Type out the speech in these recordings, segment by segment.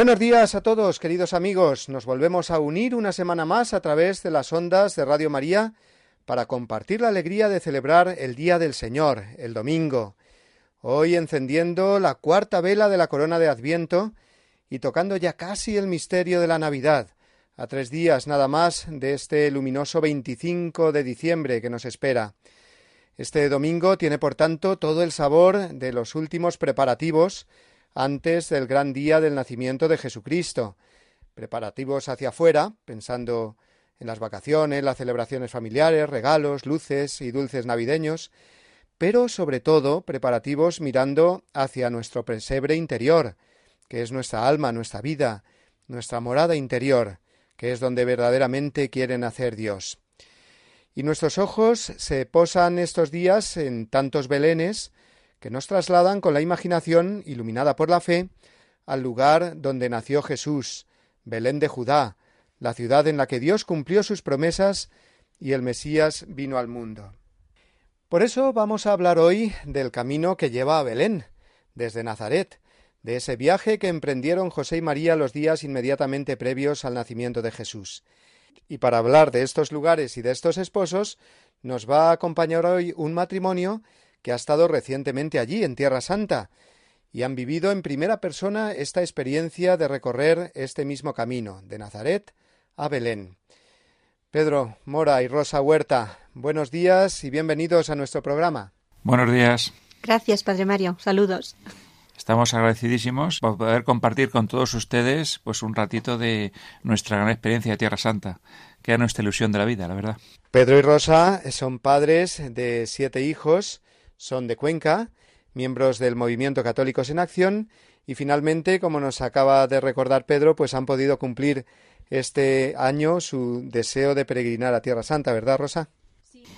Buenos días a todos, queridos amigos. Nos volvemos a unir una semana más a través de las ondas de Radio María para compartir la alegría de celebrar el Día del Señor, el domingo. Hoy encendiendo la cuarta vela de la corona de Adviento y tocando ya casi el misterio de la Navidad, a tres días nada más de este luminoso 25 de diciembre que nos espera. Este domingo tiene por tanto todo el sabor de los últimos preparativos antes del gran día del nacimiento de Jesucristo. Preparativos hacia afuera, pensando en las vacaciones, las celebraciones familiares, regalos, luces y dulces navideños, pero sobre todo preparativos mirando hacia nuestro pesebre interior, que es nuestra alma, nuestra vida, nuestra morada interior, que es donde verdaderamente quiere nacer Dios. Y nuestros ojos se posan estos días en tantos belenes, que nos trasladan con la imaginación, iluminada por la fe, al lugar donde nació Jesús, Belén de Judá, la ciudad en la que Dios cumplió sus promesas y el Mesías vino al mundo. Por eso vamos a hablar hoy del camino que lleva a Belén, desde Nazaret, de ese viaje que emprendieron José y María los días inmediatamente previos al nacimiento de Jesús. Y para hablar de estos lugares y de estos esposos, nos va a acompañar hoy un matrimonio que ha estado recientemente allí, en Tierra Santa, y han vivido en primera persona esta experiencia de recorrer este mismo camino, de Nazaret a Belén. Pedro, Mora y Rosa Huerta, buenos días y bienvenidos a nuestro programa. Buenos días. Gracias, Padre Mario. Saludos. Estamos agradecidísimos por poder compartir con todos ustedes pues un ratito de nuestra gran experiencia de Tierra Santa, que es nuestra ilusión de la vida, la verdad. Pedro y Rosa son padres de siete hijos son de Cuenca, miembros del Movimiento Católicos en Acción y finalmente, como nos acaba de recordar Pedro, pues han podido cumplir este año su deseo de peregrinar a Tierra Santa, ¿verdad, Rosa?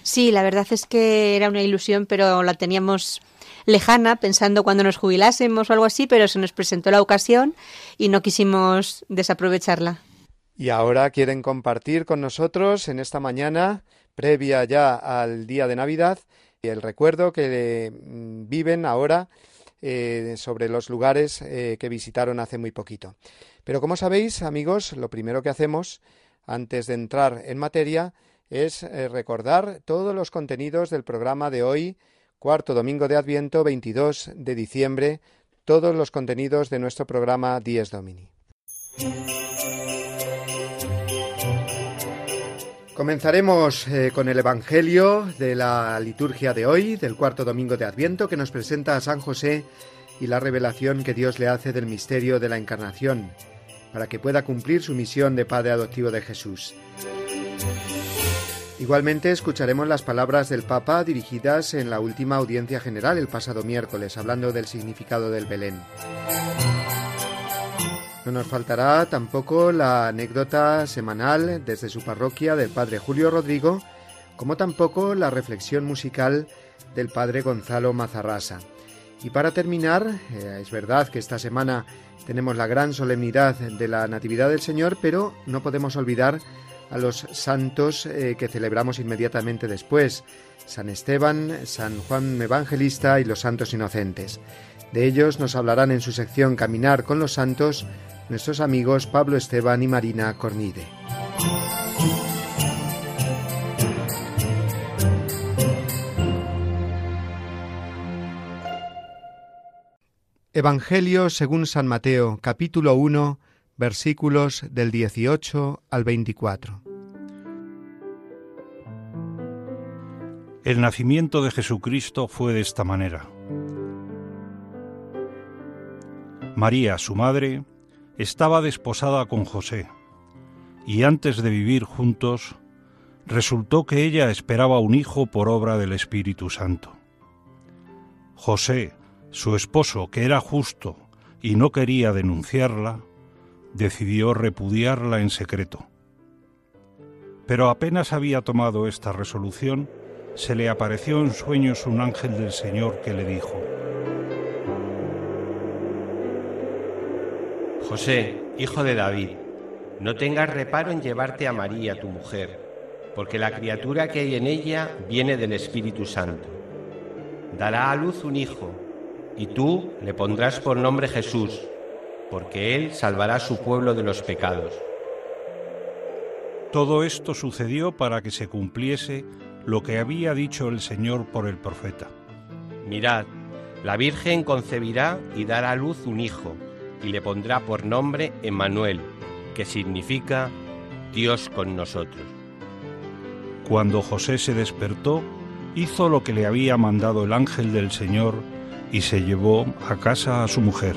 Sí, la verdad es que era una ilusión, pero la teníamos lejana, pensando cuando nos jubilásemos o algo así, pero se nos presentó la ocasión y no quisimos desaprovecharla. Y ahora quieren compartir con nosotros en esta mañana, previa ya al día de Navidad, el recuerdo que mm, viven ahora eh, sobre los lugares eh, que visitaron hace muy poquito. Pero como sabéis, amigos, lo primero que hacemos antes de entrar en materia es eh, recordar todos los contenidos del programa de hoy, cuarto domingo de Adviento, 22 de diciembre, todos los contenidos de nuestro programa Dies Domini. Comenzaremos eh, con el Evangelio de la liturgia de hoy, del cuarto domingo de Adviento, que nos presenta a San José y la revelación que Dios le hace del misterio de la Encarnación, para que pueda cumplir su misión de Padre adoptivo de Jesús. Igualmente escucharemos las palabras del Papa dirigidas en la última audiencia general el pasado miércoles, hablando del significado del Belén. No nos faltará tampoco la anécdota semanal desde su parroquia del padre Julio Rodrigo, como tampoco la reflexión musical del padre Gonzalo Mazarrasa. Y para terminar, eh, es verdad que esta semana tenemos la gran solemnidad de la Natividad del Señor, pero no podemos olvidar a los santos eh, que celebramos inmediatamente después, San Esteban, San Juan Evangelista y los santos inocentes. De ellos nos hablarán en su sección Caminar con los Santos nuestros amigos Pablo Esteban y Marina Cornide. Evangelio según San Mateo, capítulo 1, versículos del 18 al 24. El nacimiento de Jesucristo fue de esta manera. María, su madre, estaba desposada con José, y antes de vivir juntos, resultó que ella esperaba un hijo por obra del Espíritu Santo. José, su esposo, que era justo y no quería denunciarla, decidió repudiarla en secreto. Pero apenas había tomado esta resolución, se le apareció en sueños un ángel del Señor que le dijo, José, hijo de David, no tengas reparo en llevarte a María, tu mujer, porque la criatura que hay en ella viene del Espíritu Santo. Dará a luz un hijo, y tú le pondrás por nombre Jesús, porque él salvará a su pueblo de los pecados. Todo esto sucedió para que se cumpliese lo que había dicho el Señor por el profeta. Mirad, la Virgen concebirá y dará a luz un hijo, y le pondrá por nombre Emmanuel, que significa Dios con nosotros. Cuando José se despertó, hizo lo que le había mandado el ángel del Señor y se llevó a casa a su mujer.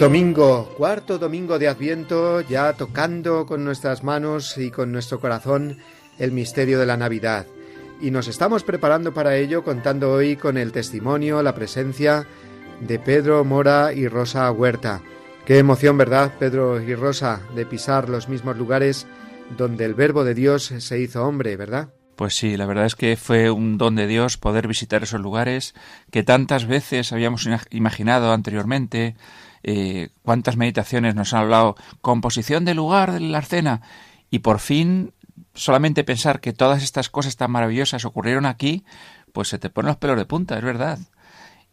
Domingo, cuarto domingo de Adviento, ya tocando con nuestras manos y con nuestro corazón el misterio de la Navidad. Y nos estamos preparando para ello contando hoy con el testimonio, la presencia de Pedro Mora y Rosa Huerta. Qué emoción, ¿verdad, Pedro y Rosa, de pisar los mismos lugares donde el Verbo de Dios se hizo hombre, ¿verdad? Pues sí, la verdad es que fue un don de Dios poder visitar esos lugares que tantas veces habíamos imaginado anteriormente, eh, cuántas meditaciones nos han hablado, composición del lugar de la arcena, y por fin solamente pensar que todas estas cosas tan maravillosas ocurrieron aquí, pues se te ponen los pelos de punta, es verdad.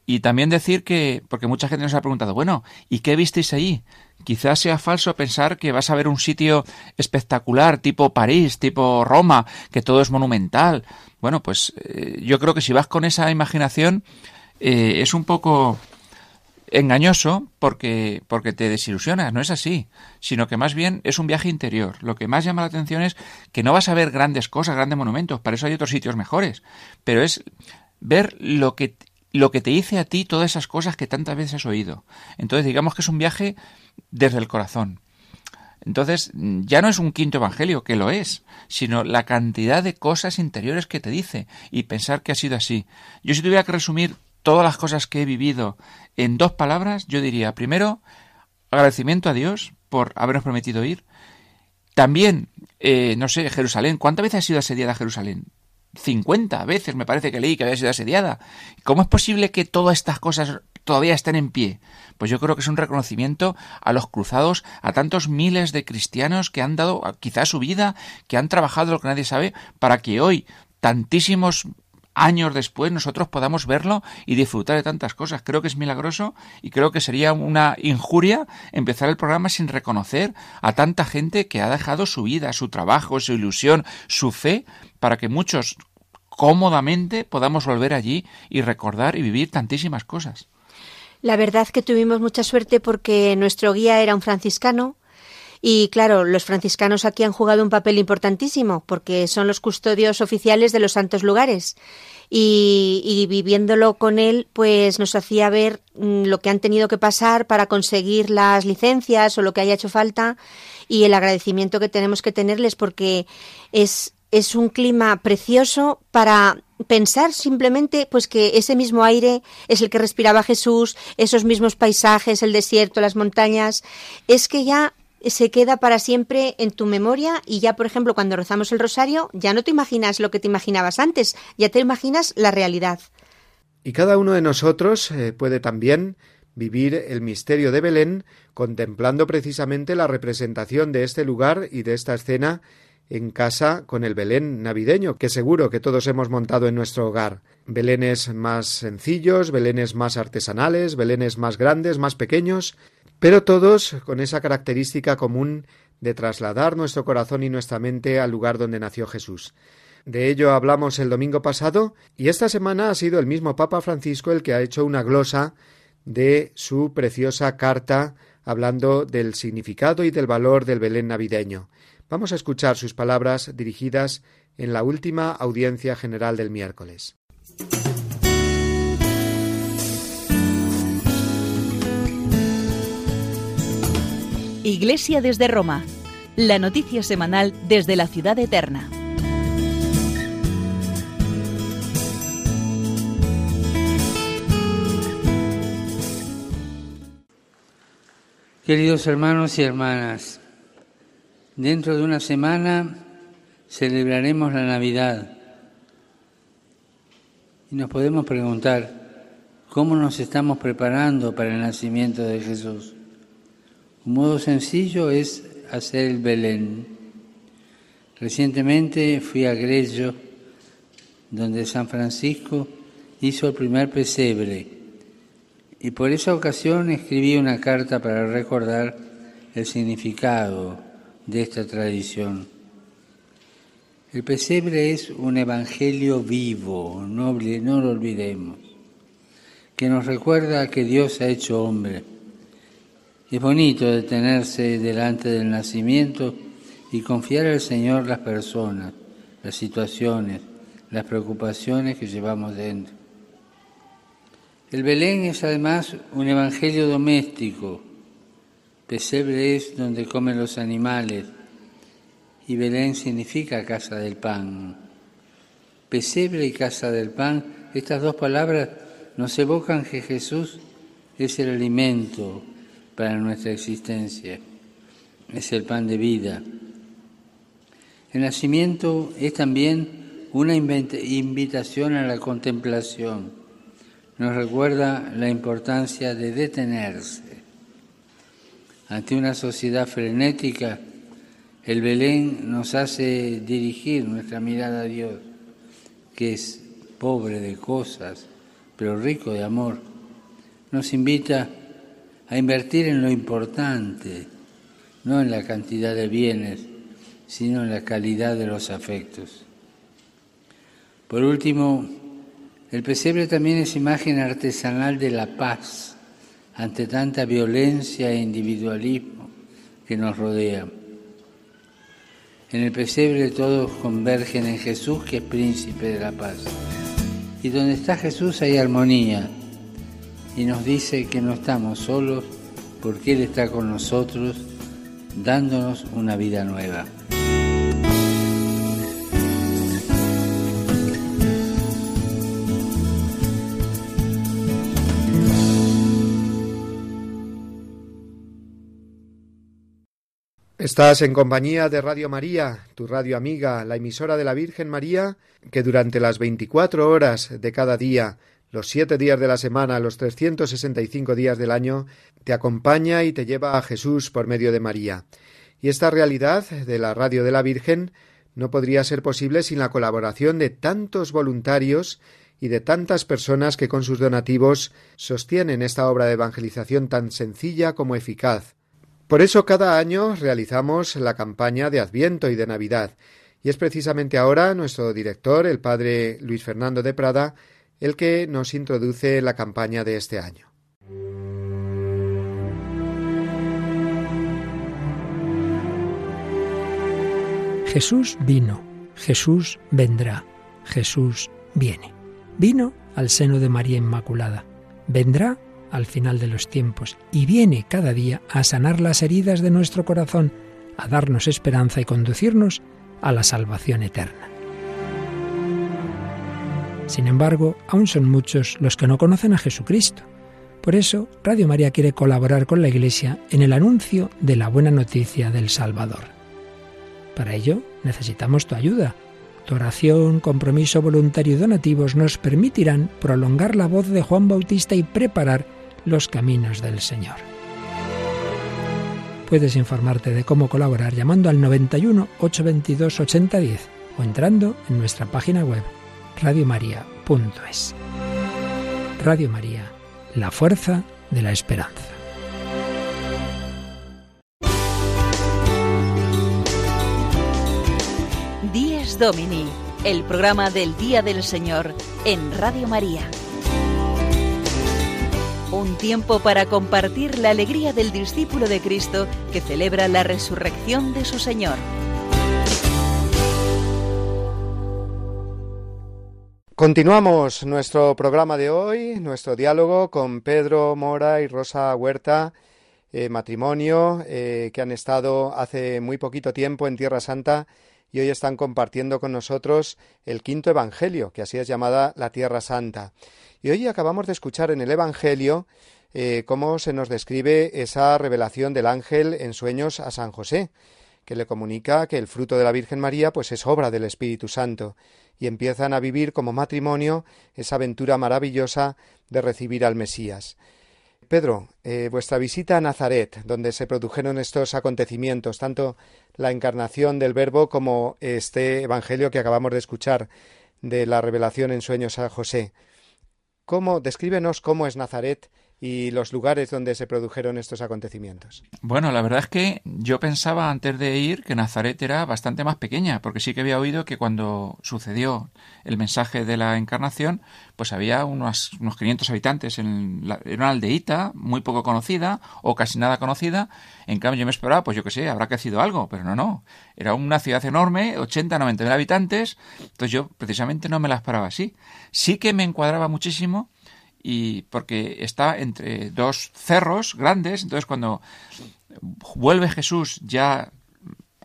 Y también decir que, porque mucha gente nos ha preguntado, bueno, ¿y qué visteis ahí? Quizás sea falso pensar que vas a ver un sitio espectacular, tipo París, tipo Roma, que todo es monumental. Bueno, pues eh, yo creo que si vas con esa imaginación, eh, es un poco engañoso porque, porque te desilusionas, no es así, sino que más bien es un viaje interior. Lo que más llama la atención es que no vas a ver grandes cosas, grandes monumentos, para eso hay otros sitios mejores, pero es ver lo que, lo que te dice a ti todas esas cosas que tantas veces has oído. Entonces digamos que es un viaje desde el corazón. Entonces, ya no es un quinto evangelio, que lo es, sino la cantidad de cosas interiores que te dice y pensar que ha sido así. Yo si tuviera que resumir todas las cosas que he vivido en dos palabras, yo diría, primero, agradecimiento a Dios por habernos prometido ir. También, eh, no sé, Jerusalén, ¿cuántas veces ha sido asediada Jerusalén? 50 veces me parece que leí que había sido asediada. ¿Cómo es posible que todas estas cosas todavía estén en pie? Pues yo creo que es un reconocimiento a los cruzados, a tantos miles de cristianos que han dado quizás su vida, que han trabajado lo que nadie sabe, para que hoy tantísimos años después nosotros podamos verlo y disfrutar de tantas cosas. Creo que es milagroso y creo que sería una injuria empezar el programa sin reconocer a tanta gente que ha dejado su vida, su trabajo, su ilusión, su fe, para que muchos cómodamente podamos volver allí y recordar y vivir tantísimas cosas. La verdad que tuvimos mucha suerte porque nuestro guía era un franciscano, y claro, los franciscanos aquí han jugado un papel importantísimo porque son los custodios oficiales de los santos lugares. Y, viviéndolo con él, pues nos hacía ver mm, lo que han tenido que pasar para conseguir las licencias o lo que haya hecho falta y el agradecimiento que tenemos que tenerles porque es es un clima precioso para pensar simplemente pues que ese mismo aire es el que respiraba Jesús, esos mismos paisajes, el desierto, las montañas, es que ya se queda para siempre en tu memoria y ya, por ejemplo, cuando rezamos el rosario, ya no te imaginas lo que te imaginabas antes, ya te imaginas la realidad. Y cada uno de nosotros eh, puede también vivir el misterio de Belén contemplando precisamente la representación de este lugar y de esta escena en casa con el Belén navideño, que seguro que todos hemos montado en nuestro hogar. Belenes más sencillos, belenes más artesanales, belenes más grandes, más pequeños, pero todos con esa característica común de trasladar nuestro corazón y nuestra mente al lugar donde nació Jesús. De ello hablamos el domingo pasado y esta semana ha sido el mismo Papa Francisco el que ha hecho una glosa de su preciosa carta hablando del significado y del valor del Belén navideño. Vamos a escuchar sus palabras dirigidas en la última audiencia general del miércoles. Iglesia desde Roma. La noticia semanal desde la ciudad eterna. Queridos hermanos y hermanas, dentro de una semana celebraremos la Navidad y nos podemos preguntar cómo nos estamos preparando para el nacimiento de Jesús. Un modo sencillo es hacer el Belén. Recientemente fui a Grello, donde San Francisco hizo el primer pesebre, y por esa ocasión escribí una carta para recordar el significado de esta tradición. El pesebre es un evangelio vivo, no, no lo olvidemos, que nos recuerda que Dios ha hecho hombre es bonito detenerse delante del nacimiento y confiar al Señor las personas, las situaciones, las preocupaciones que llevamos dentro. El Belén es además un evangelio doméstico. Pesebre es donde comen los animales y Belén significa casa del pan. Pesebre y casa del pan, estas dos palabras nos evocan que Jesús es el alimento, para nuestra existencia. Es el pan de vida. El nacimiento es también una invitación a la contemplación. Nos recuerda la importancia de detenerse. Ante una sociedad frenética, el Belén nos hace dirigir nuestra mirada a Dios, que es pobre de cosas, pero rico de amor. Nos invita a invertir en lo importante, no en la cantidad de bienes, sino en la calidad de los afectos. Por último, el pesebre también es imagen artesanal de la paz ante tanta violencia e individualismo que nos rodea. En el pesebre todos convergen en Jesús, que es príncipe de la paz. Y donde está Jesús hay armonía, y nos dice que no estamos solos porque Él está con nosotros dándonos una vida nueva. Estás en compañía de Radio María, tu radio amiga, la emisora de la Virgen María, que durante las 24 horas de cada día los siete días de la semana, los 365 días del año, te acompaña y te lleva a Jesús por medio de María. Y esta realidad de la Radio de la Virgen no podría ser posible sin la colaboración de tantos voluntarios y de tantas personas que con sus donativos sostienen esta obra de evangelización tan sencilla como eficaz. Por eso cada año realizamos la campaña de Adviento y de Navidad, y es precisamente ahora nuestro director, el padre Luis Fernando de Prada, el que nos introduce la campaña de este año. Jesús vino, Jesús vendrá, Jesús viene. Vino al seno de María Inmaculada, vendrá al final de los tiempos y viene cada día a sanar las heridas de nuestro corazón, a darnos esperanza y conducirnos a la salvación eterna. Sin embargo, aún son muchos los que no conocen a Jesucristo. Por eso, Radio María quiere colaborar con la Iglesia en el anuncio de la buena noticia del Salvador. Para ello, necesitamos tu ayuda. Tu oración, compromiso voluntario y donativos nos permitirán prolongar la voz de Juan Bautista y preparar los caminos del Señor. Puedes informarte de cómo colaborar llamando al 91 822 8010 o entrando en nuestra página web radiomaria.es. Radio María, la fuerza de la esperanza. Díez Domini, el programa del Día del Señor en Radio María. Un tiempo para compartir la alegría del discípulo de Cristo que celebra la resurrección de su Señor. Continuamos nuestro programa de hoy, nuestro diálogo con Pedro Mora y Rosa Huerta, eh, matrimonio eh, que han estado hace muy poquito tiempo en Tierra Santa y hoy están compartiendo con nosotros el quinto Evangelio, que así es llamada la Tierra Santa. Y hoy acabamos de escuchar en el Evangelio eh, cómo se nos describe esa revelación del ángel en sueños a San José, que le comunica que el fruto de la Virgen María pues es obra del Espíritu Santo y empiezan a vivir como matrimonio esa aventura maravillosa de recibir al Mesías. Pedro, eh, vuestra visita a Nazaret, donde se produjeron estos acontecimientos, tanto la encarnación del Verbo como este Evangelio que acabamos de escuchar de la revelación en sueños a José. ¿Cómo, descríbenos cómo es Nazaret y los lugares donde se produjeron estos acontecimientos. Bueno, la verdad es que yo pensaba antes de ir que Nazaret era bastante más pequeña, porque sí que había oído que cuando sucedió el mensaje de la encarnación, pues había unos, unos 500 habitantes en, una aldeíta muy poco conocida o casi nada conocida. En cambio, yo me esperaba, pues yo qué sé, habrá crecido algo, pero no, no. Era una ciudad enorme, 80, 90 mil habitantes, entonces yo precisamente no me la esperaba así. Sí que me encuadraba muchísimo y porque está entre dos cerros grandes, entonces cuando vuelve Jesús ya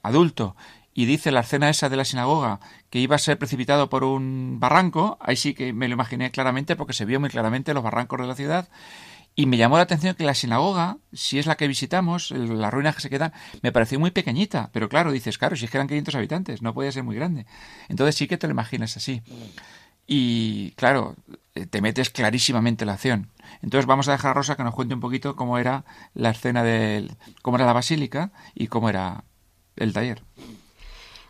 adulto y dice la escena esa de la sinagoga que iba a ser precipitado por un barranco, ahí sí que me lo imaginé claramente porque se vio muy claramente los barrancos de la ciudad y me llamó la atención que la sinagoga, si es la que visitamos, las ruinas que se quedan, me pareció muy pequeñita, pero claro, dices, claro, si es que eran 500 habitantes, no podía ser muy grande. Entonces sí que te lo imaginas así. Y claro, eh, te metes clarísimamente en la acción. Entonces vamos a dejar a Rosa que nos cuente un poquito cómo era la escena de cómo era la basílica y cómo era el taller.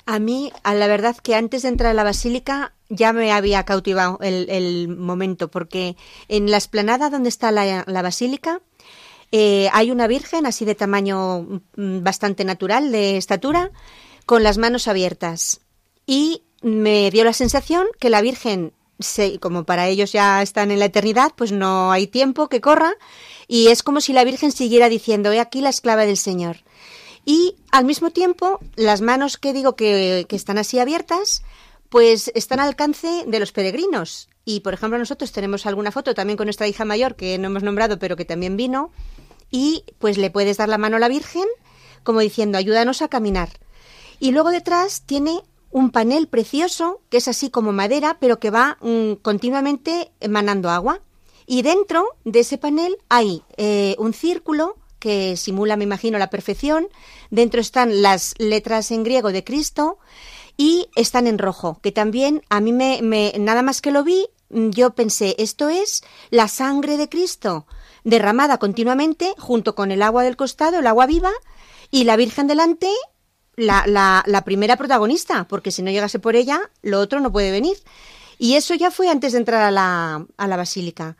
A mí, a la verdad que antes de entrar a la basílica ya me había cautivado el, momento, porque en la esplanada donde está la, basílica eh, hay una virgen así de tamaño mm, bastante natural, de estatura, con las manos abiertas. Y me dio la sensación que la Virgen, como para ellos ya están en la eternidad, pues no hay tiempo que corra y es como si la Virgen siguiera diciendo, he aquí la esclava del Señor. Y al mismo tiempo, las manos que digo que, que están así abiertas, pues están al alcance de los peregrinos. Y, por ejemplo, nosotros tenemos alguna foto también con nuestra hija mayor, que no hemos nombrado, pero que también vino, y pues le puedes dar la mano a la Virgen, como diciendo, ayúdanos a caminar. Y luego detrás tiene un panel precioso que es así como madera, pero que va mm, continuamente emanando agua. Y dentro de ese panel hay eh, un círculo que simula, me imagino, la perfección. Dentro están las letras en griego de Cristo y están en rojo, que también a mí me, nada más que lo vi, mm, yo pensé, esto es la sangre de Cristo, derramada continuamente junto con el agua del costado, el agua viva, y la Virgen delante la, la, la primera protagonista, porque si no llegase por ella, lo otro no puede venir. Y eso ya fue antes de entrar a la, a la basílica.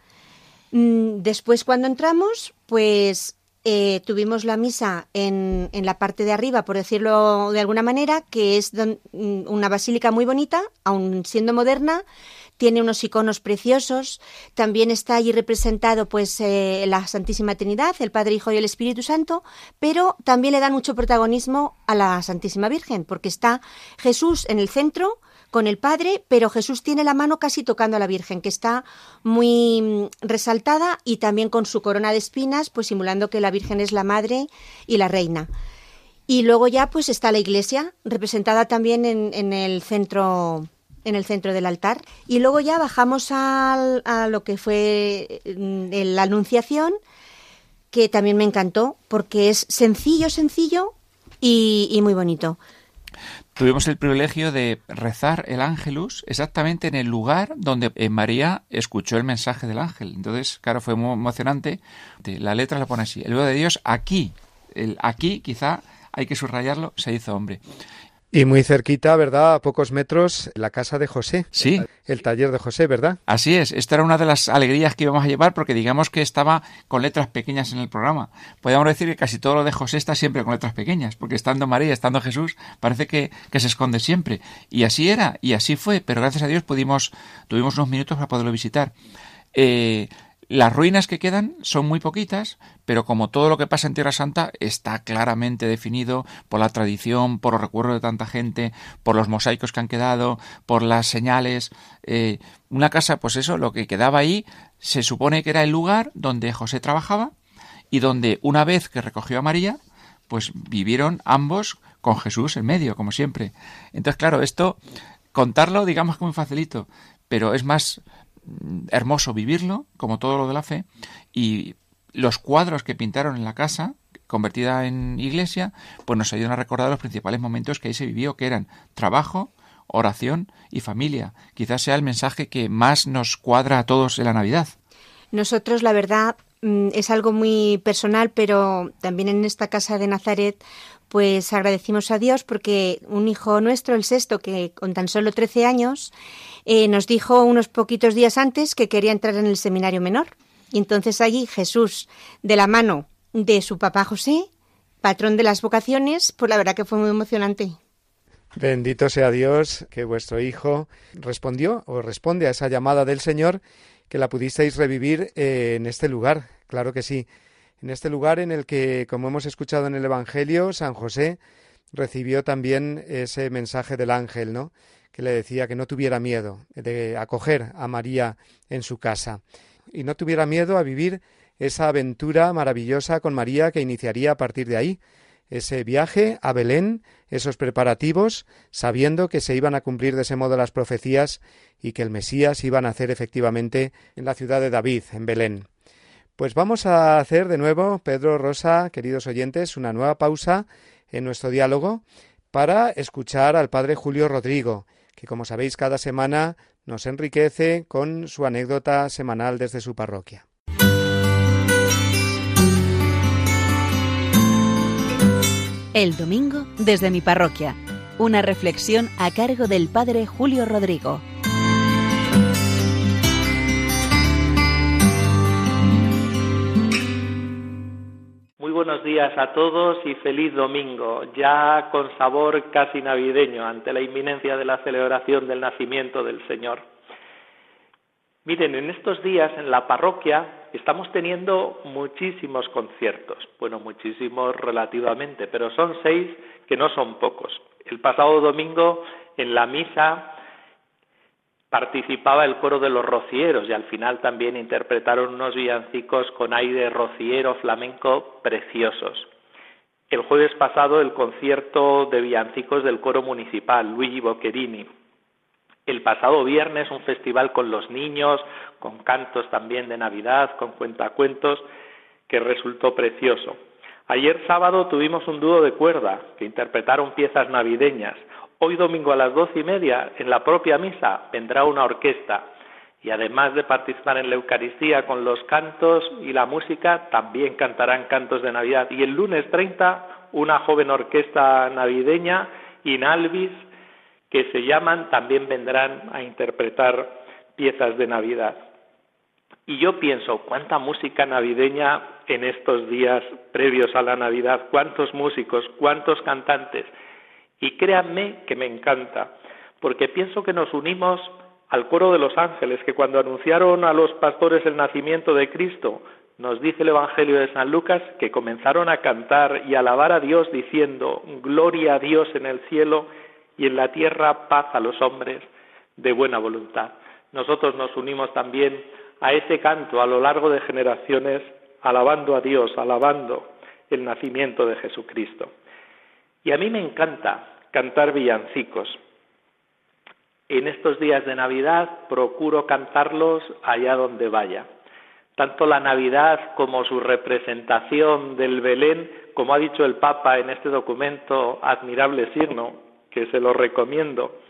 Mm, después, cuando entramos, pues eh, tuvimos la misa en, en, la parte de arriba, por decirlo de alguna manera, que es mm, una basílica muy bonita, aun siendo moderna, tiene unos iconos preciosos. También está allí representado pues eh, la Santísima Trinidad, el Padre, Hijo y el Espíritu Santo, pero también le dan mucho protagonismo a la Santísima Virgen, porque está Jesús en el centro con el Padre, pero Jesús tiene la mano casi tocando a la Virgen, que está muy mm, resaltada y también con su corona de espinas, pues simulando que la Virgen es la Madre y la Reina. Y luego ya pues está la iglesia, representada también en, el centro en el centro del altar. Y luego ya bajamos a lo que fue mm, la Anunciación, que también me encantó, porque es sencillo, sencillo y muy bonito tuvimos el privilegio de rezar el ángelus exactamente en el lugar donde eh, María escuchó el mensaje del ángel. Entonces, claro, fue muy emocionante. La letra la pone así. El Hijo de Dios aquí, el aquí quizá hay que subrayarlo, se hizo hombre. Y muy cerquita, ¿verdad? A pocos metros, la casa de José. Sí. El taller de José, ¿verdad? Así es. Esta era una de las alegrías que íbamos a llevar porque digamos que estaba con letras pequeñas en el programa. Podríamos decir que casi todo lo de José está siempre con letras pequeñas, porque estando María, estando Jesús, parece que, que se esconde siempre. Y así era, y así fue, pero gracias a Dios pudimos, tuvimos unos minutos para poderlo visitar. Eh, las ruinas que quedan son muy poquitas, pero como todo lo que pasa en Tierra Santa está claramente definido por la tradición, por los recuerdos de tanta gente, por los mosaicos que han quedado, por las señales. Eh, una casa, pues eso, lo que quedaba ahí, se supone que era el lugar donde José trabajaba y donde una vez que recogió a María, pues vivieron ambos con Jesús en medio, como siempre. Entonces, claro, esto, contarlo, digamos que muy facilito, pero es más hermoso vivirlo, como todo lo de la fe, y los cuadros que pintaron en la casa, convertida en iglesia, pues nos ayudan a recordar los principales momentos que ahí se vivió, que eran trabajo, oración y familia. Quizás sea el mensaje que más nos cuadra a todos en la Navidad. Nosotros, la verdad, mm, es algo muy personal, pero también en esta casa de Nazaret, pues agradecimos a Dios porque un hijo nuestro, el sexto, que con tan solo 13 años, eh, nos dijo unos poquitos días antes que quería entrar en el seminario menor. Y entonces allí Jesús, de la mano de su papá José, patrón de las vocaciones, pues la verdad que fue muy emocionante. Bendito sea Dios que vuestro hijo respondió o responde a esa llamada del Señor que la pudisteis revivir eh, en este lugar. Claro que sí en este lugar en el que, como hemos escuchado en el Evangelio, San José recibió también ese mensaje del ángel, ¿no? que le decía que no tuviera miedo de acoger a María en su casa y no tuviera miedo a vivir esa aventura maravillosa con María que iniciaría a partir de ahí, ese viaje a Belén, esos preparativos, sabiendo que se iban a cumplir de ese modo las profecías y que el Mesías iba a nacer efectivamente en la ciudad de David, en Belén. Pues vamos a hacer de nuevo, Pedro, Rosa, queridos oyentes, una nueva pausa en nuestro diálogo para escuchar al Padre Julio Rodrigo, que como sabéis cada semana nos enriquece con su anécdota semanal desde su parroquia. El domingo desde mi parroquia. Una reflexión a cargo del Padre Julio Rodrigo. Buenos días a todos y feliz domingo, ya con sabor casi navideño ante la inminencia de la celebración del nacimiento del Señor. Miren, en estos días en la parroquia estamos teniendo muchísimos conciertos, bueno, muchísimos relativamente, pero son seis que no son pocos. El pasado domingo en la misa participaba el coro de los rocieros y al final también interpretaron unos villancicos con aire rociero flamenco preciosos. El jueves pasado el concierto de villancicos del coro municipal Luigi Boccherini. El pasado viernes un festival con los niños, con cantos también de Navidad, con cuentacuentos, que resultó precioso. Ayer sábado tuvimos un dúo de cuerda que interpretaron piezas navideñas. Hoy domingo a las doce y media, en la propia misa, vendrá una orquesta y además de participar en la Eucaristía con los cantos y la música, también cantarán cantos de Navidad. Y el lunes 30, una joven orquesta navideña, Inalvis, que se llaman, también vendrán a interpretar piezas de Navidad. Y yo pienso, cuánta música navideña en estos días previos a la Navidad, cuántos músicos, cuántos cantantes. Y créanme que me encanta, porque pienso que nos unimos al coro de los ángeles, que cuando anunciaron a los pastores el nacimiento de Cristo, nos dice el Evangelio de San Lucas que comenzaron a cantar y alabar a Dios diciendo, Gloria a Dios en el cielo y en la tierra paz a los hombres de buena voluntad. Nosotros nos unimos también a ese canto a lo largo de generaciones, alabando a Dios, alabando el nacimiento de Jesucristo. Y a mí me encanta cantar villancicos. En estos días de Navidad procuro cantarlos allá donde vaya. Tanto la Navidad como su representación del Belén, como ha dicho el Papa en este documento admirable signo, que se lo recomiendo,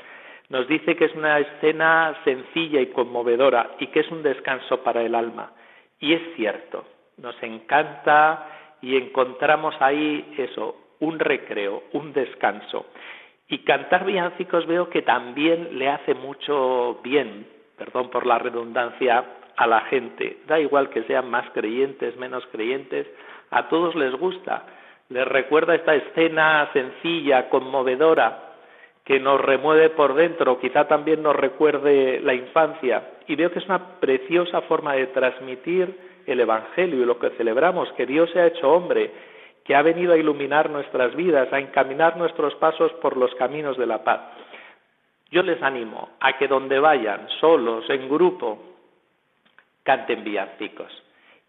nos dice que es una escena sencilla y conmovedora y que es un descanso para el alma. Y es cierto, nos encanta y encontramos ahí eso, un recreo, un descanso. Y cantar villancicos veo que también le hace mucho bien, perdón por la redundancia, a la gente. Da igual que sean más creyentes, menos creyentes, a todos les gusta. Les recuerda esta escena sencilla, conmovedora, que nos remueve por dentro, quizá también nos recuerde la infancia. Y veo que es una preciosa forma de transmitir el Evangelio y lo que celebramos, que Dios se ha hecho hombre, que ha venido a iluminar nuestras vidas, a encaminar nuestros pasos por los caminos de la paz. Yo les animo a que donde vayan, solos, en grupo, canten villancicos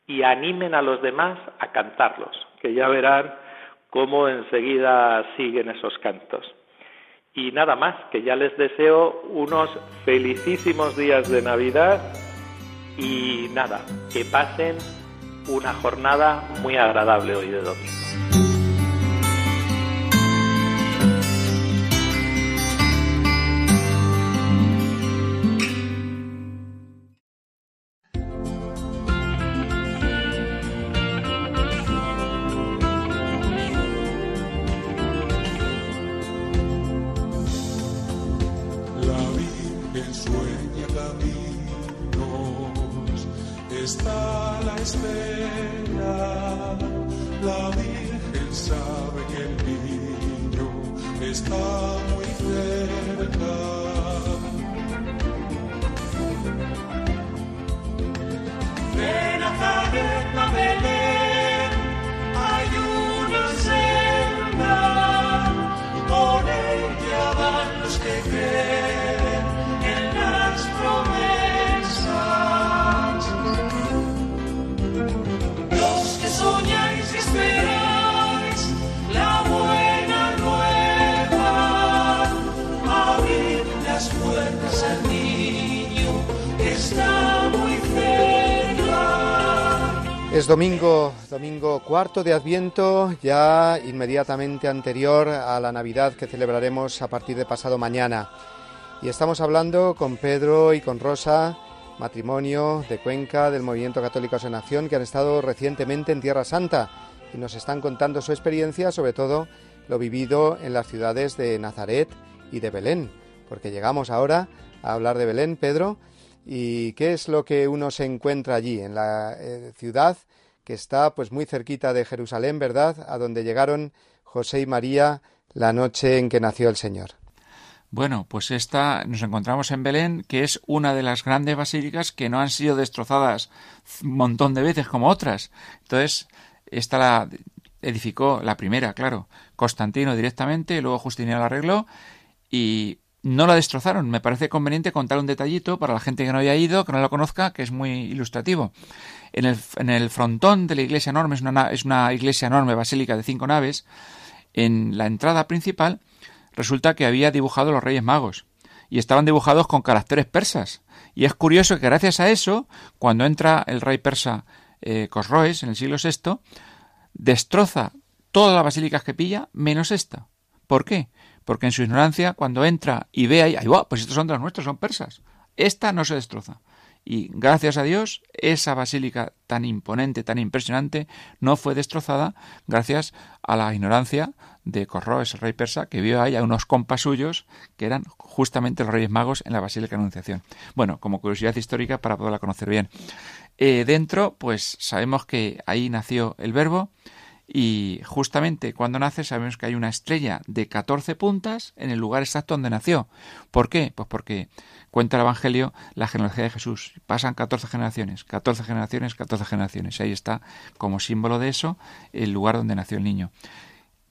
y animen a los demás a cantarlos, que ya verán cómo enseguida siguen esos cantos. Y nada más, que ya les deseo unos felicísimos días de Navidad y nada, que pasen una jornada muy agradable hoy de domingo. Domingo, domingo cuarto de Adviento, ya inmediatamente anterior a la Navidad que celebraremos a partir de pasado mañana. Y estamos hablando con Pedro y con Rosa, matrimonio de Cuenca del Movimiento Católico de Nación, que han estado recientemente en Tierra Santa y nos están contando su experiencia, sobre todo lo vivido en las ciudades de Nazaret y de Belén, porque llegamos ahora a hablar de Belén, Pedro, ¿Y qué es lo que uno se encuentra allí, en la eh, ciudad que está pues muy cerquita de Jerusalén, ¿verdad? A donde llegaron José y María la noche en que nació el Señor. Bueno, pues esta nos encontramos en Belén, que es una de las grandes basílicas que no han sido destrozadas un montón de veces como otras. Entonces, esta la edificó la primera, claro, Constantino directamente, luego Justiniano la arregló y no la destrozaron. Me parece conveniente contar un detallito para la gente que no haya ido, que no la conozca, que es muy ilustrativo. En el, en el frontón de la iglesia enorme, es una, es una iglesia enorme, basílica de cinco naves, en la entrada principal resulta que había dibujado los Reyes Magos y estaban dibujados con caracteres persas. Y es curioso que gracias a eso, cuando entra el rey persa eh, Cosroes en el siglo VI, destroza todas las basílicas que pilla menos esta. ¿Por qué? Porque en su ignorancia, cuando entra y ve ahí, ahí va, pues estos son de los nuestros, son persas. Esta no se destroza. Y gracias a Dios, esa basílica tan imponente, tan impresionante, no fue destrozada gracias a la ignorancia de Corroes, el rey persa, que vio ahí a unos compas suyos que eran justamente los reyes magos en la Basílica de Anunciación. Bueno, como curiosidad histórica para poderla conocer bien. Eh, dentro, pues sabemos que ahí nació el verbo, y justamente cuando nace sabemos que hay una estrella de 14 puntas en el lugar exacto donde nació. ¿Por qué? Pues porque cuenta el Evangelio la genealogía de Jesús. Pasan 14 generaciones, 14 generaciones, 14 generaciones. Y ahí está como símbolo de eso el lugar donde nació el niño.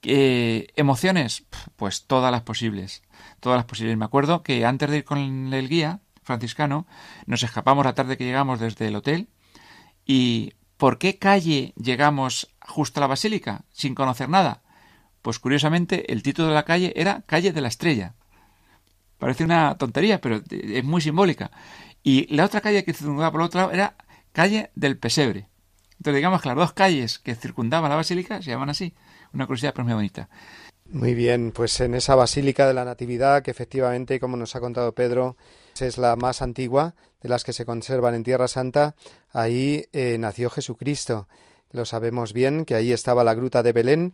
Eh, ¿Emociones? Pues todas las posibles. Todas las posibles. Me acuerdo que antes de ir con el guía franciscano, nos escapamos la tarde que llegamos desde el hotel y ¿por qué calle llegamos justo a la basílica sin conocer nada? pues curiosamente el título de la calle era Calle de la Estrella. Parece una tontería, pero es muy simbólica. Y la otra calle que circundaba por el otro lado era Calle del Pesebre. Entonces digamos que las dos calles que circundaban la basílica se llaman así. Una curiosidad pero muy bonita. Muy bien, pues en esa Basílica de la Natividad, que efectivamente, como nos ha contado Pedro, es la más antigua de las que se conservan en Tierra Santa, ahí eh, nació Jesucristo. Lo sabemos bien, que ahí estaba la gruta de Belén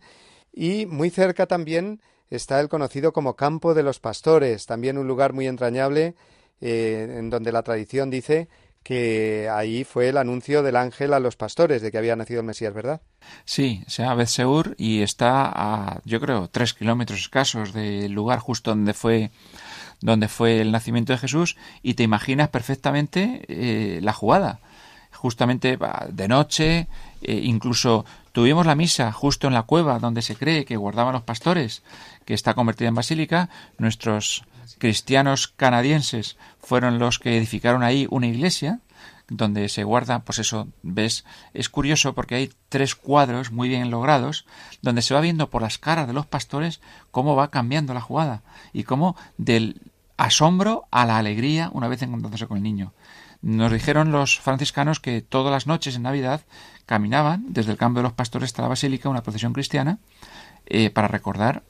y muy cerca también está el conocido como Campo de los Pastores, también un lugar muy entrañable eh, en donde la tradición dice que ahí fue el anuncio del ángel a los pastores de que había nacido el Mesías, ¿verdad? Sí, se llama Bethseur y está a, yo creo, tres kilómetros escasos del lugar justo donde fue donde fue el nacimiento de Jesús y te imaginas perfectamente eh, la jugada. Justamente de noche, eh, incluso tuvimos la misa justo en la cueva donde se cree que guardaban los pastores, que está convertida en basílica. Nuestros cristianos canadienses fueron los que edificaron ahí una iglesia donde se guarda, pues eso, ves, es curioso porque hay tres cuadros muy bien logrados, donde se va viendo por las caras de los pastores cómo va cambiando la jugada y cómo del asombro a la alegría una vez encontrándose con el niño. Nos dijeron los franciscanos que todas las noches en Navidad caminaban desde el campo de los pastores hasta la basílica, una procesión cristiana, eh, para recordar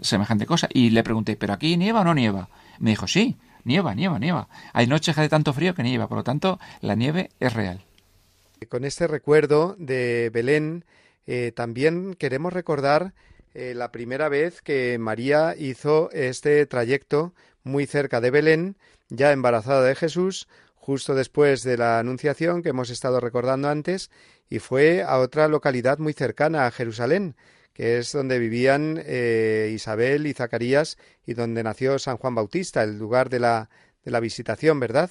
semejante cosa. Y le pregunté, ¿pero aquí nieva o no nieva? Me dijo, sí, nieva, nieva, nieva. Hay noches hace tanto frío que nieva, por lo tanto, la nieve es real. Con este recuerdo de Belén, eh, también queremos recordar eh, la primera vez que María hizo este trayecto muy cerca de Belén, ya embarazada de Jesús, justo después de la Anunciación que hemos estado recordando antes, y fue a otra localidad muy cercana a Jerusalén, que es donde vivían eh, Isabel y Zacarías y donde nació San Juan Bautista, el lugar de la, de la visitación, ¿verdad?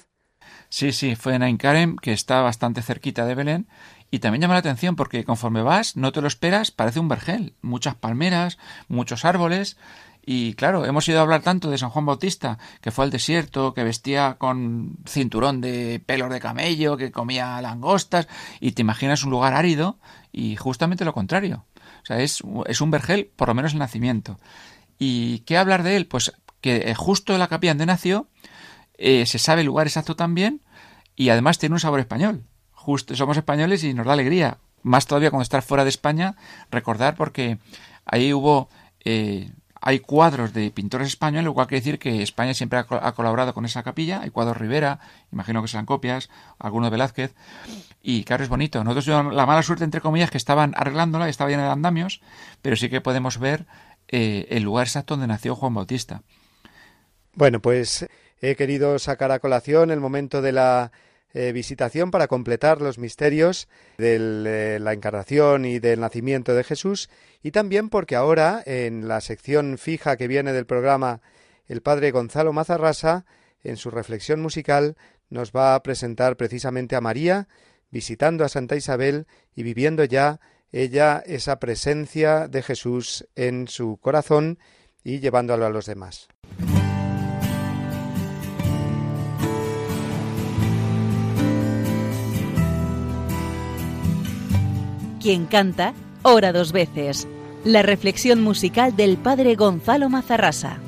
Sí, sí, fue en Ainkarem, que está bastante cerquita de Belén, y también llama la atención porque conforme vas, no te lo esperas, parece un vergel, muchas palmeras, muchos árboles, y claro, hemos ido a hablar tanto de San Juan Bautista, que fue al desierto, que vestía con cinturón de pelos de camello, que comía langostas, y te imaginas un lugar árido, y justamente lo contrario. O sea, es, un vergel, por lo menos el nacimiento. ¿Y qué hablar de él? Pues que eh, justo en la capilla donde nació eh, se sabe el lugar exacto también y además tiene un sabor español. Somos españoles y nos da alegría. Más todavía cuando estar fuera de España, recordar porque ahí hubo eh, hay cuadros de pintores españoles, lo cual quiere decir que España siempre ha, colaborado con esa capilla. Hay cuadros Rivera, imagino que sean copias, algunos de Velázquez. Y claro, es bonito. Nosotros tuvimos la mala suerte, entre comillas, que estaban arreglándola, estaba llena de andamios, pero sí que podemos ver eh, el lugar exacto donde nació Juan Bautista. Bueno, pues he querido sacar a colación el momento de la eh, visitación para completar los misterios de eh, la encarnación y del nacimiento de Jesús y también porque ahora en la sección fija que viene del programa el padre Gonzalo Mazarrasa en su reflexión musical nos va a presentar precisamente a María visitando a Santa Isabel y viviendo ya ella esa presencia de Jesús en su corazón y llevándolo a los demás. Quien canta, ora dos veces. La reflexión musical del padre Gonzalo Mazarrasa.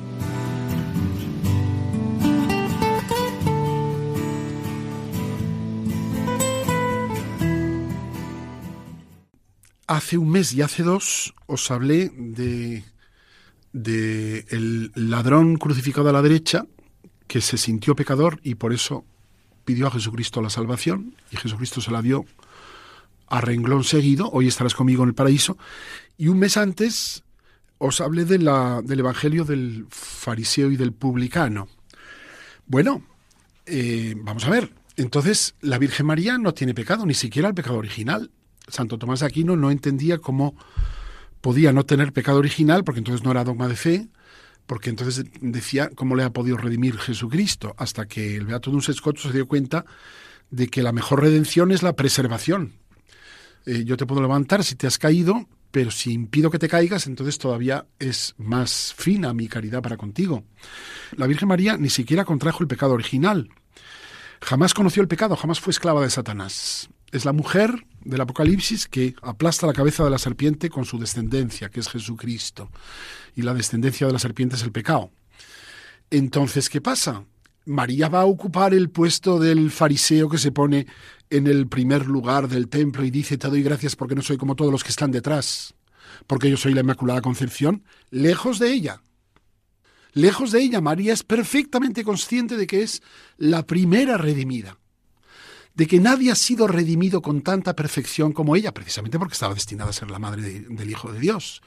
Hace un mes y hace dos os hablé de, de el ladrón crucificado a la derecha que se sintió pecador y por eso pidió a Jesucristo la salvación y Jesucristo se la dio a renglón seguido, hoy estarás conmigo en el paraíso, y un mes antes os hablé de la, del Evangelio del fariseo y del publicano. Bueno, eh, vamos a ver, entonces la Virgen María no tiene pecado, ni siquiera el pecado original. Santo Tomás de Aquino no entendía cómo podía no tener pecado original, porque entonces no era dogma de fe, porque entonces decía cómo le ha podido redimir Jesucristo, hasta que el Beato Duns Scott se dio cuenta de que la mejor redención es la preservación, eh, yo te puedo levantar si te has caído, pero si impido que te caigas, entonces todavía es más fina mi caridad para contigo. La Virgen María ni siquiera contrajo el pecado original. Jamás conoció el pecado, jamás fue esclava de Satanás. Es la mujer del Apocalipsis que aplasta la cabeza de la serpiente con su descendencia, que es Jesucristo. Y la descendencia de la serpiente es el pecado. Entonces, ¿qué pasa? María va a ocupar el puesto del fariseo que se pone en el primer lugar del templo y dice, te doy gracias porque no soy como todos los que están detrás, porque yo soy la Inmaculada Concepción, lejos de ella. Lejos de ella, María es perfectamente consciente de que es la primera redimida de que nadie ha sido redimido con tanta perfección como ella, precisamente porque estaba destinada a ser la madre del Hijo de Dios.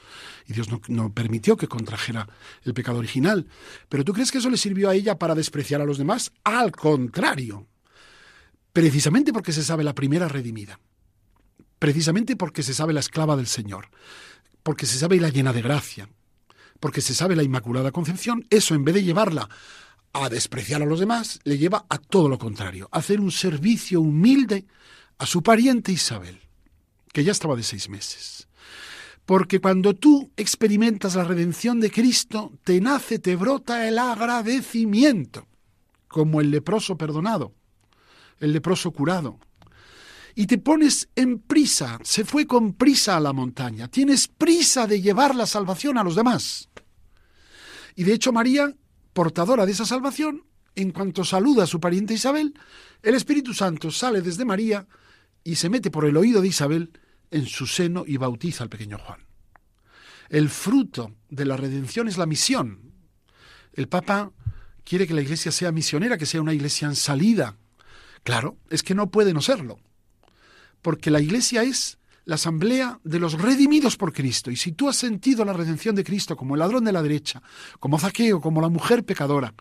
Y Dios no, permitió que contrajera el pecado original. Pero ¿tú crees que eso le sirvió a ella para despreciar a los demás? Al contrario. Precisamente porque se sabe la primera redimida. Precisamente porque se sabe la esclava del Señor. Porque se sabe la llena de gracia. Porque se sabe la Inmaculada Concepción. Eso en vez de llevarla a despreciar a los demás, le lleva a todo lo contrario, a hacer un servicio humilde a su pariente Isabel, que ya estaba de seis meses. Porque cuando tú experimentas la redención de Cristo, te nace, te brota el agradecimiento, como el leproso perdonado, el leproso curado. Y te pones en prisa, se fue con prisa a la montaña, tienes prisa de llevar la salvación a los demás. Y de hecho María portadora de esa salvación, en cuanto saluda a su pariente Isabel, el Espíritu Santo sale desde María y se mete por el oído de Isabel en su seno y bautiza al pequeño Juan. El fruto de la redención es la misión. El Papa quiere que la iglesia sea misionera, que sea una iglesia en salida. Claro, es que no puede no serlo. Porque la iglesia es la asamblea de los redimidos por Cristo. Y si tú has sentido la redención de Cristo como el ladrón de la derecha, como Zaqueo, como la mujer pecadora,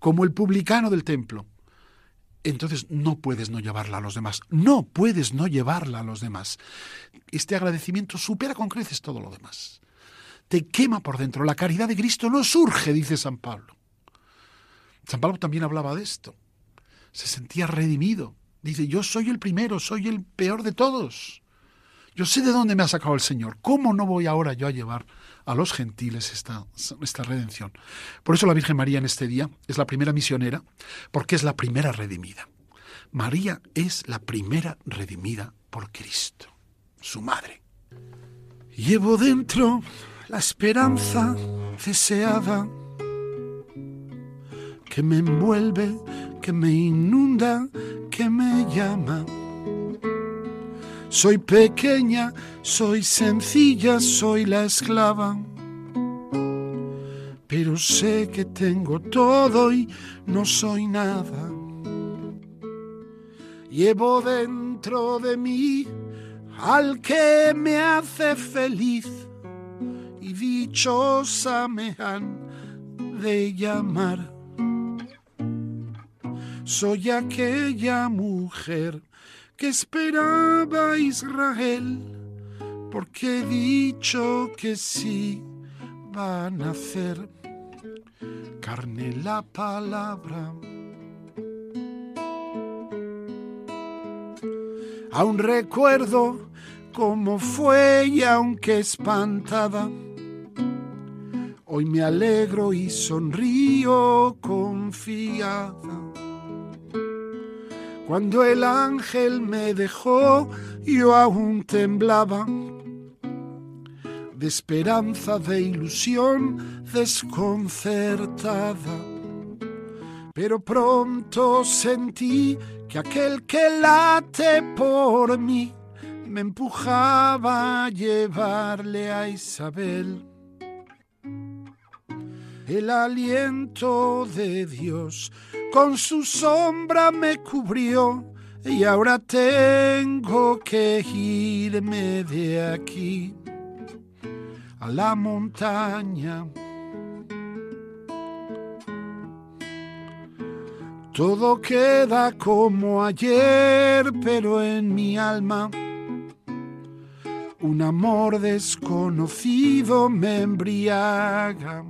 como el publicano del templo, entonces no puedes no llevarla a los demás. No puedes no llevarla a los demás. Este agradecimiento supera con creces todo lo demás. Te quema por dentro. La caridad de Cristo no surge, dice San Pablo. San Pablo también hablaba de esto. Se sentía redimido. Dice, yo soy el primero, soy el peor de todos. Yo sé de dónde me ha sacado el Señor. ¿Cómo no voy ahora yo a llevar a los gentiles esta, esta redención? Por eso la Virgen María en este día es la primera misionera, porque es la primera redimida. María es la primera redimida por Cristo, su madre. Llevo dentro la esperanza deseada que me envuelve, que me inunda, que me llama soy pequeña, soy sencilla, soy la esclava. Pero sé que tengo todo y no soy nada. Llevo dentro de mí al que me hace feliz y dichosa me han de llamar. Soy aquella mujer que esperaba Israel, porque he dicho que sí va a nacer carne la palabra. Aún recuerdo cómo fue y aunque espantada, hoy me alegro y sonrío confiada cuando el ángel me dejó, yo aún temblaba de esperanza, de ilusión desconcertada. Pero pronto sentí que aquel que late por mí me empujaba a llevarle a Isabel el aliento de Dios con su sombra me cubrió y ahora tengo que irme de aquí a la montaña. Todo queda como ayer, pero en mi alma un amor desconocido me embriaga.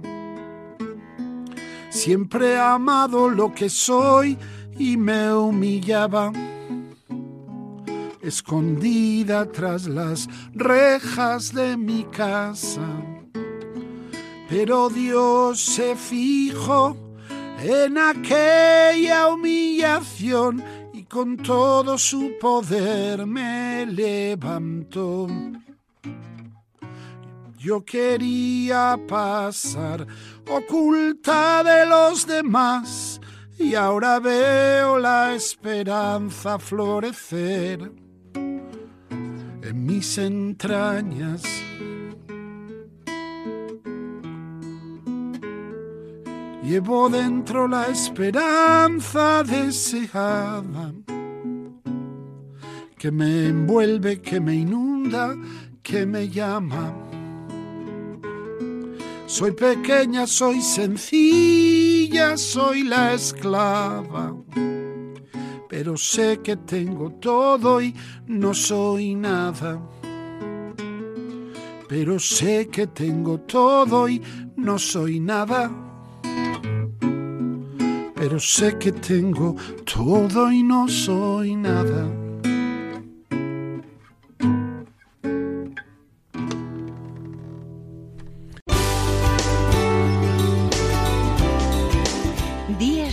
Siempre he amado lo que soy y me humillaba. Escondida tras las rejas de mi casa. Pero Dios se fijó en aquella humillación y con todo su poder me levantó. Yo quería pasar oculta de los demás y ahora veo la esperanza florecer en mis entrañas. Llevo dentro la esperanza deseada que me envuelve, que me inunda, que me llama. Soy pequeña, soy sencilla, soy la esclava, pero sé que tengo todo y no soy nada. Pero sé que tengo todo y no soy nada pero sé que tengo todo y no soy nada.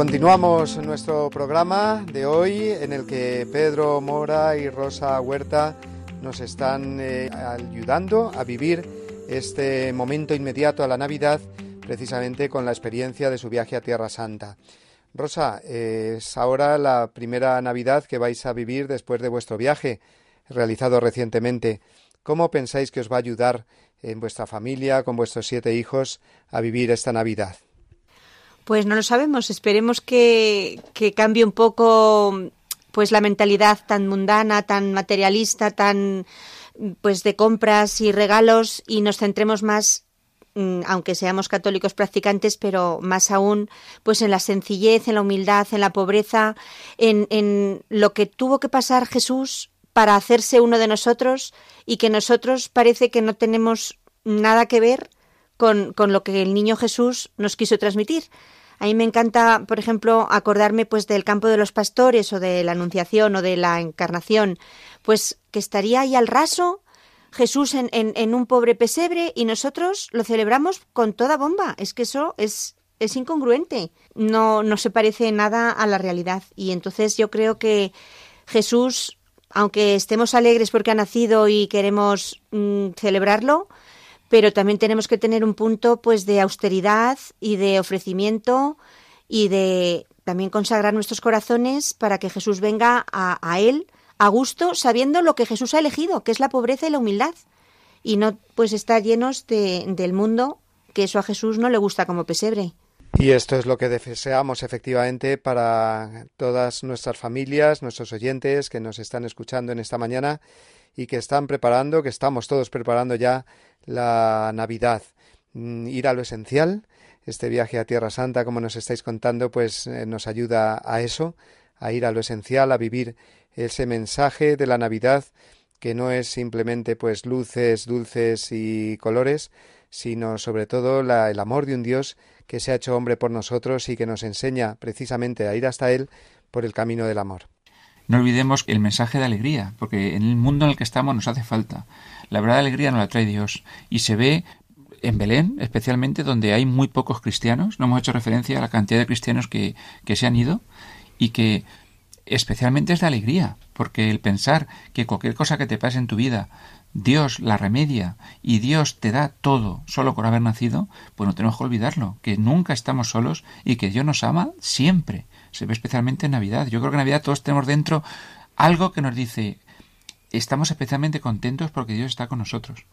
Continuamos nuestro programa de hoy en el que Pedro Mora y Rosa Huerta nos están eh, ayudando a vivir este momento inmediato a la Navidad precisamente con la experiencia de su viaje a Tierra Santa. Rosa, es ahora la primera Navidad que vais a vivir después de vuestro viaje realizado recientemente. ¿Cómo pensáis que os va a ayudar en vuestra familia, con vuestros siete hijos, a vivir esta Navidad? Pues no lo sabemos. Esperemos que, cambie un poco pues la mentalidad tan mundana, tan materialista, tan pues de compras y regalos y nos centremos más mm, aunque seamos católicos practicantes, pero más aún, pues en la sencillez, en la humildad, en la pobreza, en, en lo que tuvo que pasar Jesús para hacerse uno de nosotros y que nosotros parece que no tenemos nada que ver con, con lo que el niño Jesús nos quiso transmitir. A mí me encanta, por ejemplo, acordarme pues del campo de los pastores o de la Anunciación o de la Encarnación, pues que estaría ahí al raso Jesús en, en, un pobre pesebre y nosotros lo celebramos con toda bomba. Es que eso es, es incongruente. No, no se parece nada a la realidad. Y entonces yo creo que Jesús, aunque estemos alegres porque ha nacido y queremos mm, celebrarlo, pero también tenemos que tener un punto pues de austeridad y de ofrecimiento y de también consagrar nuestros corazones para que Jesús venga a, él a gusto sabiendo lo que Jesús ha elegido, que es la pobreza y la humildad y no pues estar llenos de, del mundo que eso a Jesús no le gusta como pesebre. Y esto es lo que deseamos efectivamente para todas nuestras familias, nuestros oyentes que nos están escuchando en esta mañana y que están preparando, que estamos todos preparando ya la Navidad. Mm, ir a lo esencial. Este viaje a Tierra Santa, como nos estáis contando, pues eh, nos ayuda a eso, a ir a lo esencial, a vivir ese mensaje de la Navidad que no es simplemente pues luces, dulces y colores, sino sobre todo el amor de un Dios que se ha hecho hombre por nosotros y que nos enseña precisamente a ir hasta Él por el camino del amor. No olvidemos el mensaje de alegría, porque en el mundo en el que estamos nos hace falta. La verdad alegría nos la trae Dios y se ve en Belén, especialmente donde hay muy pocos cristianos. No hemos hecho referencia a la cantidad de cristianos que, que se han ido y que especialmente es de alegría, porque el pensar que cualquier cosa que te pase en tu vida, Dios la remedia y Dios te da todo solo por haber nacido, pues no tenemos que olvidarlo, que nunca estamos solos y que Dios nos ama siempre. Se ve especialmente en Navidad. Yo creo que en Navidad todos tenemos dentro algo que nos dice, estamos especialmente contentos porque Dios está con nosotros.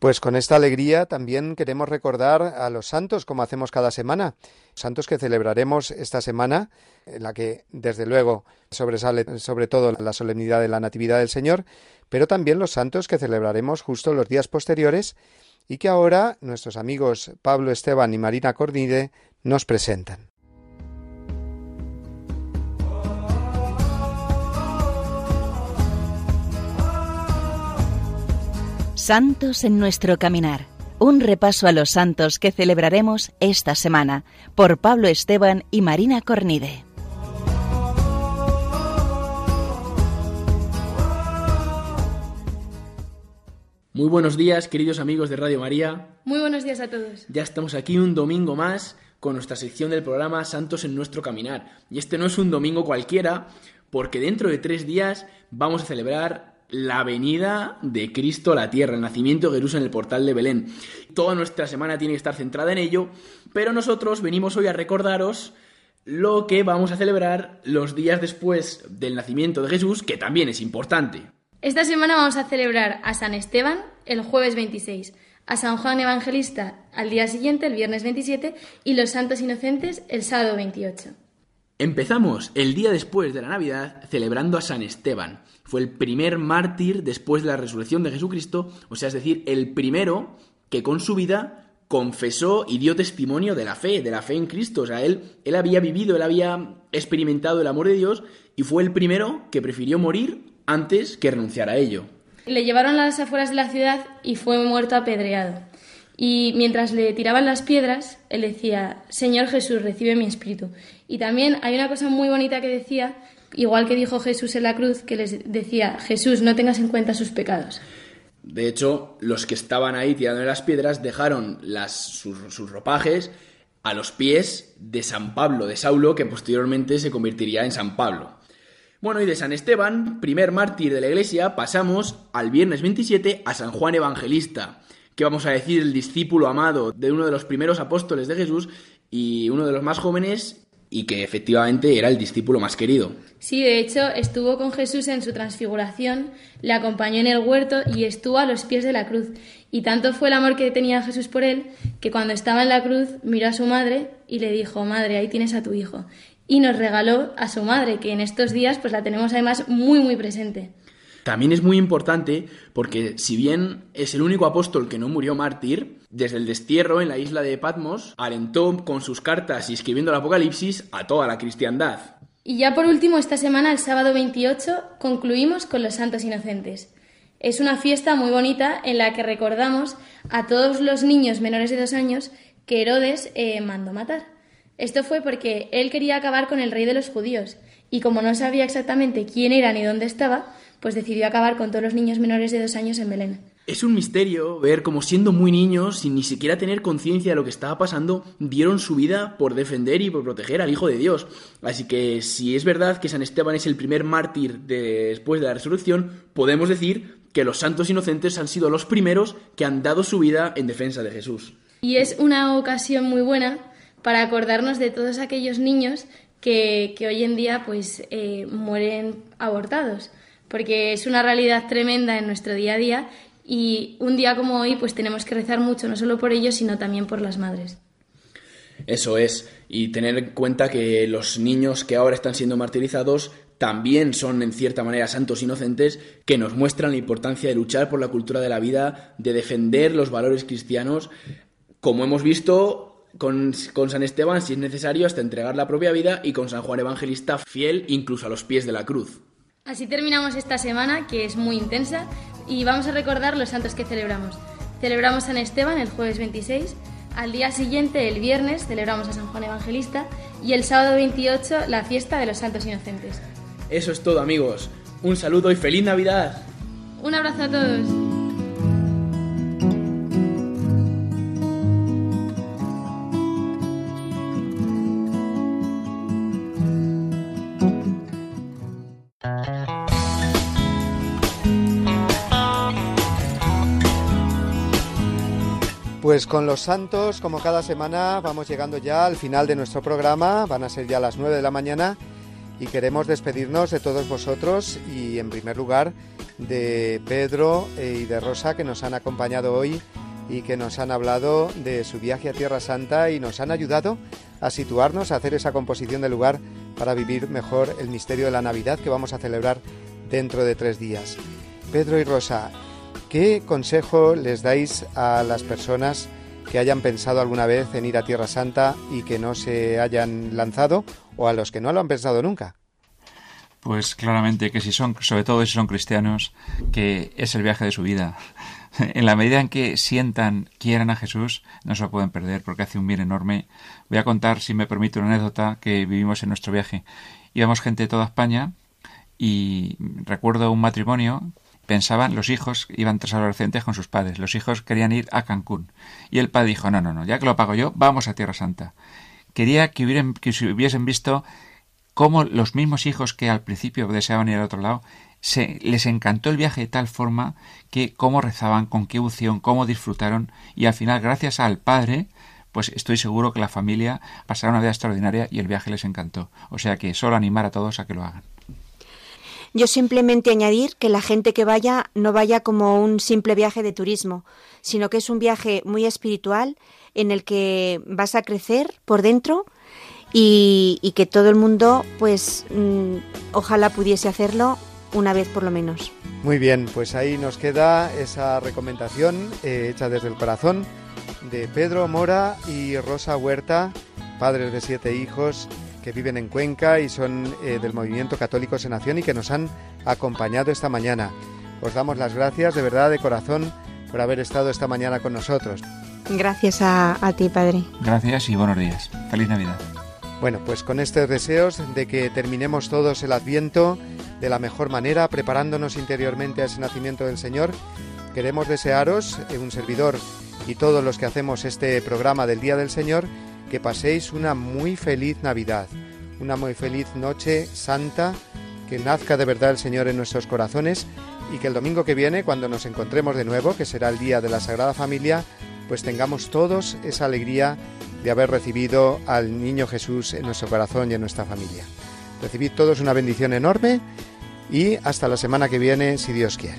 Pues con esta alegría también queremos recordar a los santos como hacemos cada semana. Santos que celebraremos esta semana, en la que desde luego sobresale sobre todo la solemnidad de la Natividad del Señor, pero también los santos que celebraremos justo los días posteriores y que ahora nuestros amigos Pablo Esteban y Marina Cornide nos presentan. Santos en nuestro caminar. Un repaso a los santos que celebraremos esta semana por Pablo Esteban y Marina Cornide. Muy buenos días, queridos amigos de Radio María. Muy buenos días a todos. Ya estamos aquí un domingo más con nuestra sección del programa Santos en nuestro caminar. Y este no es un domingo cualquiera, porque dentro de tres días vamos a celebrar la venida de Cristo a la tierra, el nacimiento de Jesús en el portal de Belén. Toda nuestra semana tiene que estar centrada en ello, pero nosotros venimos hoy a recordaros lo que vamos a celebrar los días después del nacimiento de Jesús, que también es importante. Esta semana vamos a celebrar a San Esteban el jueves 26, a San Juan Evangelista al día siguiente, el viernes 27, y los santos inocentes el sábado 28. Empezamos el día después de la Navidad celebrando a San Esteban. Fue el primer mártir después de la resurrección de Jesucristo, o sea, es decir, el primero que con su vida confesó y dio testimonio de la fe, de la fe en Cristo. O sea, él, él había vivido, él había experimentado el amor de Dios y fue el primero que prefirió morir antes que renunciar a ello. Le llevaron a las afueras de la ciudad y fue muerto apedreado. Y mientras le tiraban las piedras, él decía, Señor Jesús, recibe mi espíritu. Y también hay una cosa muy bonita que decía, igual que dijo Jesús en la cruz, que les decía, Jesús, no tengas en cuenta sus pecados. De hecho, los que estaban ahí tirando las piedras dejaron las, sus, sus ropajes a los pies de San Pablo, de Saulo, que posteriormente se convertiría en San Pablo. Bueno, y de San Esteban, primer mártir de la Iglesia, pasamos al viernes 27 a San Juan Evangelista, que vamos a decir el discípulo amado de uno de los primeros apóstoles de Jesús y uno de los más jóvenes y que efectivamente era el discípulo más querido. Sí, de hecho, estuvo con Jesús en su transfiguración, le acompañó en el huerto y estuvo a los pies de la cruz. Y tanto fue el amor que tenía Jesús por él, que cuando estaba en la cruz miró a su madre y le dijo, Madre, ahí tienes a tu hijo. Y nos regaló a su madre, que en estos días pues la tenemos además muy muy presente. También es muy importante porque si bien es el único apóstol que no murió mártir, desde el destierro en la isla de Patmos alentó con sus cartas y escribiendo el Apocalipsis a toda la cristiandad. Y ya por último, esta semana, el sábado 28, concluimos con los Santos Inocentes. Es una fiesta muy bonita en la que recordamos a todos los niños menores de dos años que Herodes eh, mandó matar. Esto fue porque él quería acabar con el rey de los judíos y como no sabía exactamente quién era ni dónde estaba, pues decidió acabar con todos los niños menores de dos años en Belén. Es un misterio ver cómo siendo muy niños, sin ni siquiera tener conciencia de lo que estaba pasando, dieron su vida por defender y por proteger al Hijo de Dios. Así que si es verdad que San Esteban es el primer mártir después de la resurrección, podemos decir que los santos inocentes han sido los primeros que han dado su vida en defensa de Jesús. Y es una ocasión muy buena para acordarnos de todos aquellos niños que, hoy en día pues eh, mueren abortados porque es una realidad tremenda en nuestro día a día y un día como hoy pues tenemos que rezar mucho, no solo por ellos, sino también por las madres. Eso es, y tener en cuenta que los niños que ahora están siendo martirizados también son en cierta manera santos inocentes que nos muestran la importancia de luchar por la cultura de la vida, de defender los valores cristianos, como hemos visto con, con, San Esteban, si es necesario, hasta entregar la propia vida, y con San Juan Evangelista, fiel incluso a los pies de la cruz. Así terminamos esta semana, que es muy intensa, y vamos a recordar los santos que celebramos. Celebramos a San Esteban el jueves 26, al día siguiente, el viernes, celebramos a San Juan Evangelista, y el sábado 28, la fiesta de los santos inocentes. Eso es todo, amigos. Un saludo y feliz Navidad. Un abrazo a todos. Pues con los santos, como cada semana, vamos llegando ya al final de nuestro programa, van a ser ya las 9 de la mañana y queremos despedirnos de todos vosotros y en primer lugar de Pedro y de Rosa que nos han acompañado hoy y que nos han hablado de su viaje a Tierra Santa y nos han ayudado a situarnos, a hacer esa composición del lugar para vivir mejor el misterio de la Navidad que vamos a celebrar dentro de tres días. Pedro y Rosa, ¿Qué consejo les dais a las personas que hayan pensado alguna vez en ir a Tierra Santa y que no se hayan lanzado o a los que no lo han pensado nunca? Pues claramente que si son, sobre todo si son cristianos, que es el viaje de su vida. En la medida en que sientan, quieran a Jesús, no se lo pueden perder porque hace un bien enorme. Voy a contar, si me permite, una anécdota que vivimos en nuestro viaje. Íbamos gente de toda España y recuerdo un matrimonio pensaban los hijos iban tres adolescentes con sus padres los hijos querían ir a Cancún y el padre dijo no no no ya que lo pago yo vamos a Tierra Santa quería que, hubieran, que hubiesen visto cómo los mismos hijos que al principio deseaban ir al otro lado se, les encantó el viaje de tal forma que cómo rezaban, con qué unción, cómo disfrutaron y al final gracias al padre pues estoy seguro que la familia pasará una vida extraordinaria y el viaje les encantó. O sea que solo animar a todos a que lo hagan. Yo simplemente añadir que la gente que vaya no vaya como un simple viaje de turismo, sino que es un viaje muy espiritual en el que vas a crecer por dentro y, que todo el mundo, pues, mm, ojalá pudiese hacerlo una vez por lo menos. Muy bien, pues ahí nos queda esa recomendación eh, hecha desde el corazón de Pedro Mora y Rosa Huerta, padres de siete hijos que viven en Cuenca y son eh, del movimiento Católicos en Nación y que nos han acompañado esta mañana. Os damos las gracias de verdad, de corazón, por haber estado esta mañana con nosotros. Gracias a, a ti, Padre. Gracias y buenos días. Feliz Navidad. Bueno, pues con estos deseos de que terminemos todos el Adviento de la mejor manera, preparándonos interiormente a ese nacimiento del Señor, queremos desearos, eh, un servidor y todos los que hacemos este programa del Día del Señor, que paséis una muy feliz Navidad, una muy feliz noche santa, que nazca de verdad el Señor en nuestros corazones y que el domingo que viene, cuando nos encontremos de nuevo, que será el día de la Sagrada Familia, pues tengamos todos esa alegría de haber recibido al niño Jesús en nuestro corazón y en nuestra familia. Recibid todos una bendición enorme y hasta la semana que viene, si Dios quiere.